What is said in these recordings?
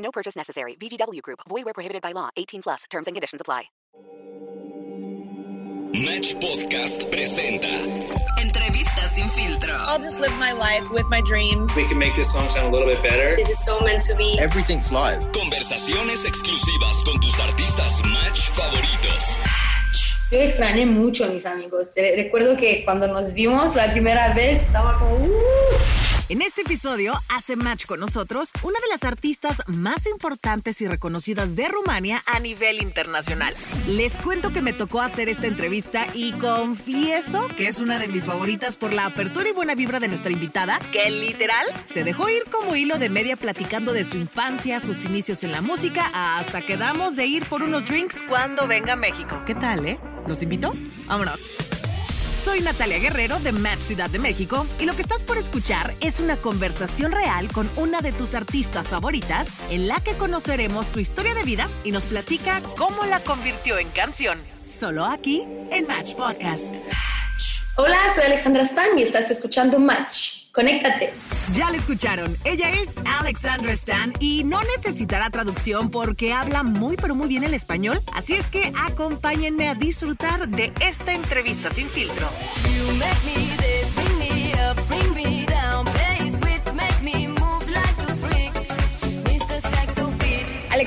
No purchase necessary. VGW Group. Void where prohibited by law. 18 plus. Terms and conditions apply. Match Podcast presenta Entrevistas sin filtro. I'll just live my life with my dreams. We can make this song sound a little bit better. This is so meant to be. Everything's live. conversaciones exclusivas con tus artistas Match favoritos. Yo extrañé mucho a mis amigos. Re- Recuerdo que cuando nos vimos la primera vez estaba como... "Uh". En este episodio hace match con nosotros una de las artistas más importantes y reconocidas de Rumania a nivel internacional. Les cuento que me tocó hacer esta entrevista y confieso que es una de mis favoritas por la apertura y buena vibra de nuestra invitada, que literal se dejó ir como hilo de media platicando de su infancia, sus inicios en la música, hasta quedamos de ir por unos drinks cuando venga a México. ¿Qué tal, eh? ¿Los invito? Vámonos. Soy Natalia Guerrero de Match Ciudad de México y lo que estás por escuchar es una conversación real con una de tus artistas favoritas en la que conoceremos su historia de vida y nos platica cómo la convirtió en canción. Solo aquí en Match Podcast. Hola, soy Alexandra Stan y estás escuchando Match. Conéctate. Ya la escucharon, ella es Alexandra Stan y no necesitará traducción porque habla muy pero muy bien el español, así es que acompáñenme a disfrutar de esta entrevista sin filtro.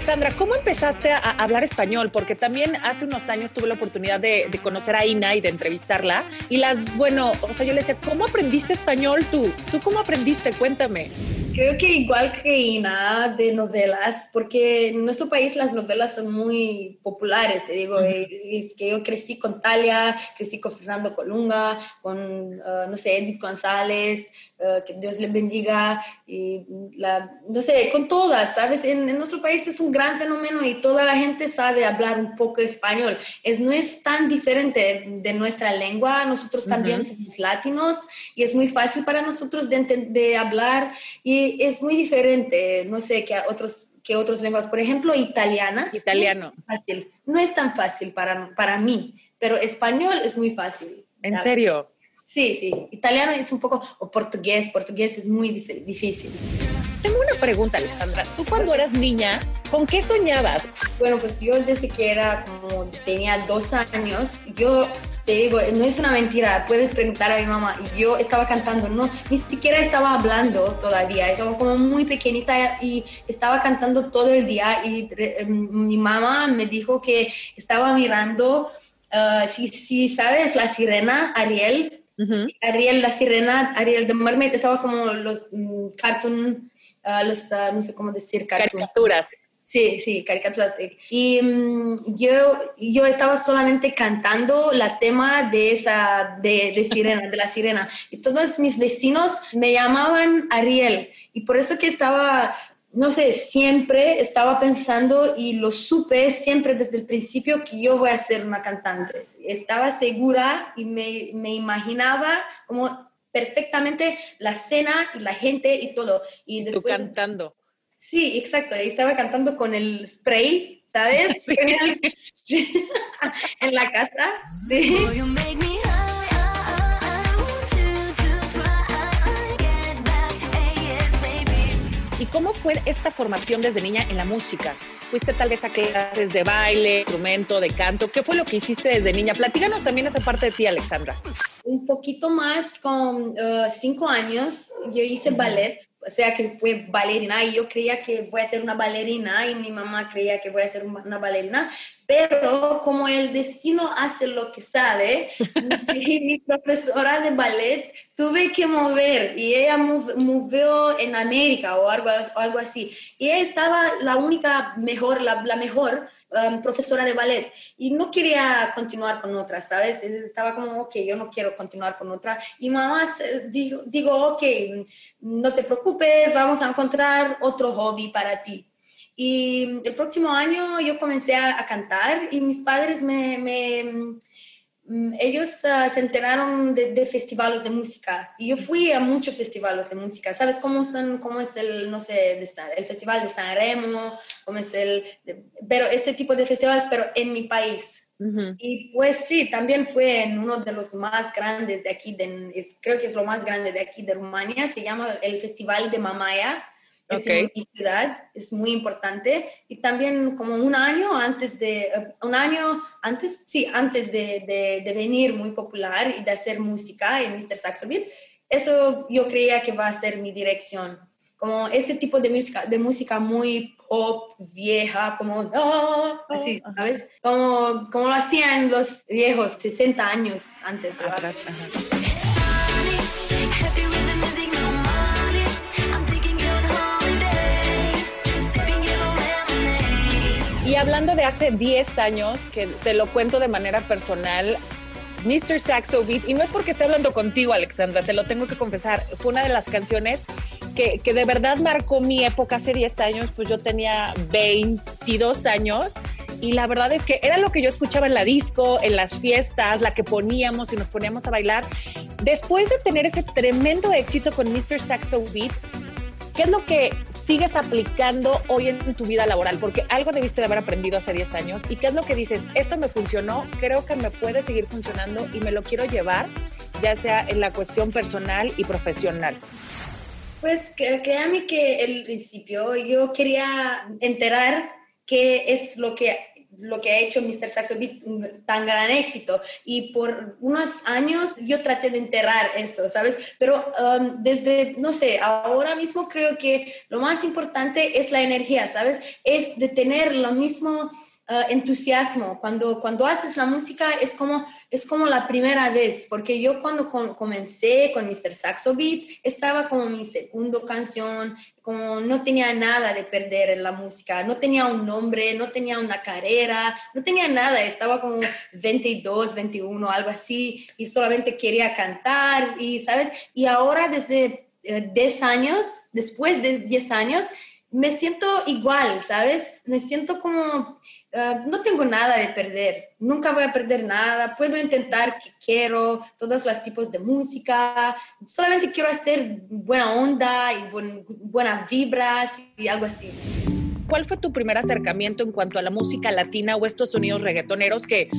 Alexandra, ¿cómo empezaste a, hablar español? Porque también hace unos años tuve la oportunidad de, de conocer a Ina y de entrevistarla. Y las, bueno, o sea, yo le decía, ¿cómo aprendiste español tú? ¿Tú cómo aprendiste? Cuéntame. Creo que igual que Ina de novelas, porque en nuestro país las novelas son muy populares, te digo, es, es que yo crecí con Talia, crecí con Fernando Colunga, con, uh, no sé, Edith González, uh, que Dios le bendiga, y la, no sé, con todas, ¿sabes? En, en, nuestro país es un gran fenómeno y toda la gente sabe hablar un poco español. Es, no es tan diferente de nuestra lengua, nosotros también uh -huh. somos latinos y es muy fácil para nosotros de, de hablar y es muy diferente, no sé, que otros que otras lenguas, por ejemplo, italiana. Italiano. No es tan fácil, no es tan fácil para, para mí, pero español es muy fácil. ¿En serio? Sí, sí. Italiano es un poco, o portugués, portugués es muy difícil. Tengo una pregunta, Alexandra. Tú cuando eras niña, ¿con qué soñabas? Bueno, pues yo desde que era como tenía dos años, yo te digo, no es una mentira, puedes preguntar a mi mamá. Yo estaba cantando, no, ni siquiera estaba hablando todavía, estaba como muy pequeñita y estaba cantando todo el día y eh, mi mamá me dijo que estaba mirando, uh, si, si sabes, la sirena, Ariel, Uh -huh. Ariel, la sirena, Ariel de Mermaid, estaba como los um, cartoon, uh, los, uh, no sé cómo decir, cartoon. caricaturas. Sí, sí, caricaturas. Y um, yo, yo estaba solamente cantando la tema de esa, de, de sirena, de la sirena. Y todos mis vecinos me llamaban Ariel. Y por eso que estaba no sé, siempre estaba pensando y lo supe siempre desde el principio que yo voy a ser una cantante. Estaba segura y me, me imaginaba como perfectamente la escena y la gente y todo. Y después, Tú cantando. Sí, exacto. Y estaba cantando con el spray, ¿sabes? Sí. en la casa. Sí. ¿Y cómo fue esta formación desde niña en la música? ¿Fuiste tal vez a clases de baile, instrumento, de canto? ¿Qué fue lo que hiciste desde niña? Platícanos también esa parte de ti, Alexandra. Un poquito más, con uh, cinco años, yo hice ballet, o sea que fue bailarina y yo creía que voy a ser una bailarina y mi mamá creía que voy a ser una bailarina, pero como el destino hace lo que sabe, sí, mi profesora de ballet tuve que mover y ella movió en América o algo, o algo así. Y ella estaba la única mejor, la, la mejor um, profesora de ballet y no quería continuar con otra, ¿sabes? Estaba como, ok, yo no quiero continuar con otra. Y mamá dijo, digo, ok, no te preocupes, vamos a encontrar otro hobby para ti. Y el próximo año yo comencé a, a cantar y mis padres me, me ellos ah, se enteraron de, de, festivales de música y yo fui a muchos festivales de música. ¿Sabes cómo, son, cómo es el, no sé, el festival de San Remo? ¿Cómo es el, pero ese tipo de festivales, pero en mi país. Uh -huh. Y pues sí, también fue en uno de los más grandes de aquí, de, es, creo que es lo más grande de aquí de Rumania, se llama el Festival de Mamaya es okay. en mi ciudad, es muy importante. Y también como un año antes de, un año antes, sí, antes de, de, de venir muy popular y de hacer música en Mr. Saxo Beat, eso yo creía que va a ser mi dirección. Como ese tipo de música, de música muy pop, vieja, como, oh, así, ¿sabes? Como, como lo hacían los viejos 60 años antes. Atrás, Y hablando de hace 10 años, que te lo cuento de manera personal, Mr. Saxo Beat, y no es porque esté hablando contigo, Alexandra, te lo tengo que confesar, fue una de las canciones que, que de verdad marcó mi época hace 10 años, pues yo tenía 22 años. Y la verdad es que era lo que yo escuchaba en la disco, en las fiestas, la que poníamos y nos poníamos a bailar. Después de tener ese tremendo éxito con Mr. Saxo Beat, ¿qué es lo que sigues aplicando hoy en tu vida laboral? Porque algo debiste de haber aprendido hace 10 años. ¿Y qué es lo que dices? Esto me funcionó, creo que me puede seguir funcionando y me lo quiero llevar, ya sea en la cuestión personal y profesional. Pues créame que el principio yo quería enterar qué es lo que lo que ha hecho Mr. Saxo Beat tan gran éxito. Y por unos años yo traté de enterrar eso, ¿sabes? Pero um, desde, no sé, ahora mismo creo que lo más importante es la energía, ¿sabes? Es de tener lo mismo uh, entusiasmo. Cuando, cuando haces la música es como es como la primera vez, porque yo cuando com comencé con Mr. Saxo Beat, estaba como mi segundo canción, como no tenía nada de perder en la música, no tenía un nombre, no tenía una carrera, no tenía nada, estaba como 22, 21, algo así, y solamente quería cantar, y sabes, y ahora desde eh, 10 años, después de 10 años, me siento igual, ¿sabes? Me siento como Uh, no tengo nada de perder, nunca voy a perder nada, puedo intentar que quiero, todos los tipos de música, solamente quiero hacer buena onda y buen, buenas vibras y algo así. ¿Cuál fue tu primer acercamiento en cuanto a la música latina o estos sonidos reggaetoneros que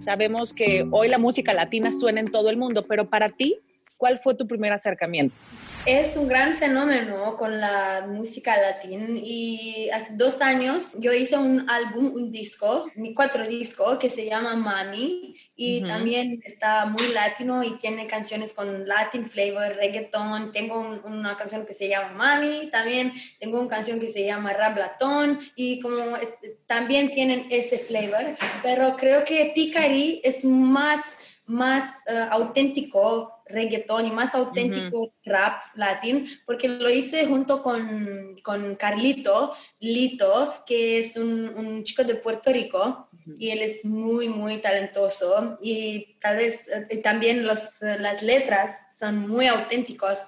sabemos que hoy la música latina suena en todo el mundo, pero para ti, ¿cuál fue tu primer acercamiento? Es un gran fenómeno con la música latina y hace dos años yo hice un álbum, un disco, mi cuatro disco que se llama Mami y uh -huh. también está muy latino y tiene canciones con Latin flavor, reggaeton. Tengo un, una canción que se llama Mami, también tengo una canción que se llama Rablatón y como es, también tienen ese flavor, pero creo que Ticari es más más uh, auténtico reggaetón y más auténtico uh -huh. trap latín, porque lo hice junto con, con Carlito Lito, que es un, un chico de Puerto Rico, uh -huh. y él es muy, muy talentoso, y tal vez eh, también los, las letras son muy auténticos,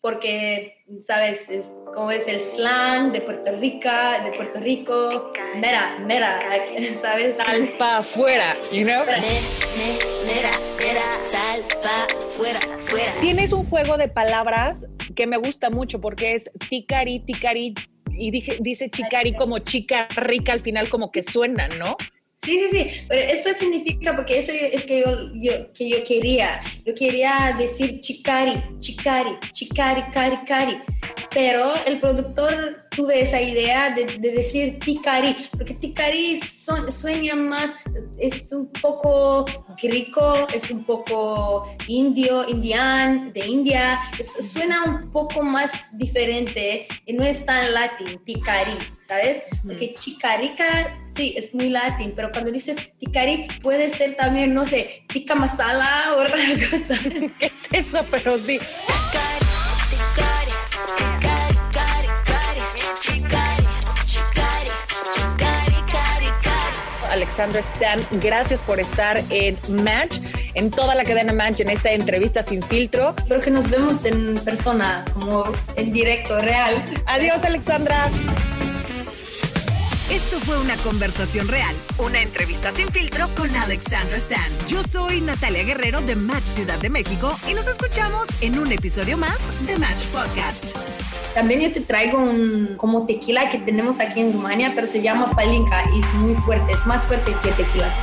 porque, ¿sabes? Es, como es el slang de Puerto Rico, de Puerto Rico, mera, mera, ¿sabes? Sal pa' afuera, you know? Mera, mera, sal pa' fuera, fuera. Tienes un juego de palabras que me gusta mucho porque es ticari, ticari, y dije, dice chicari como chica rica al final como que suena, ¿no? Sí, sí, sí, pero eso significa, porque eso es que yo, yo, que yo quería, yo quería decir chicari, chicari, chicari, cari, cari, pero el productor tuve esa idea de, de decir ticari, porque ticari son, sueña más, es un poco griego, es un poco indio, indian, de India, es, suena un poco más diferente y no es tan latín, ticari, ¿sabes? Porque chicarica, sí, es muy latín, pero cuando dices ticari puede ser también, no sé, tica masala o otra cosa. ¿Qué es eso? Pero sí. Cari. Alexandra Stan, gracias por estar en Match, en toda la cadena Match, en esta entrevista sin filtro. Creo que nos vemos en persona, como en directo, real. Adiós, Alexandra. Esto fue una conversación real, una entrevista sin filtro con Alexandra Stan. Yo soy Natalia Guerrero de Match Ciudad de México y nos escuchamos en un episodio más de Match Podcast. También yo te traigo un como tequila que tenemos aquí en Rumania, pero se llama Palinka y es muy fuerte, es más fuerte que tequila.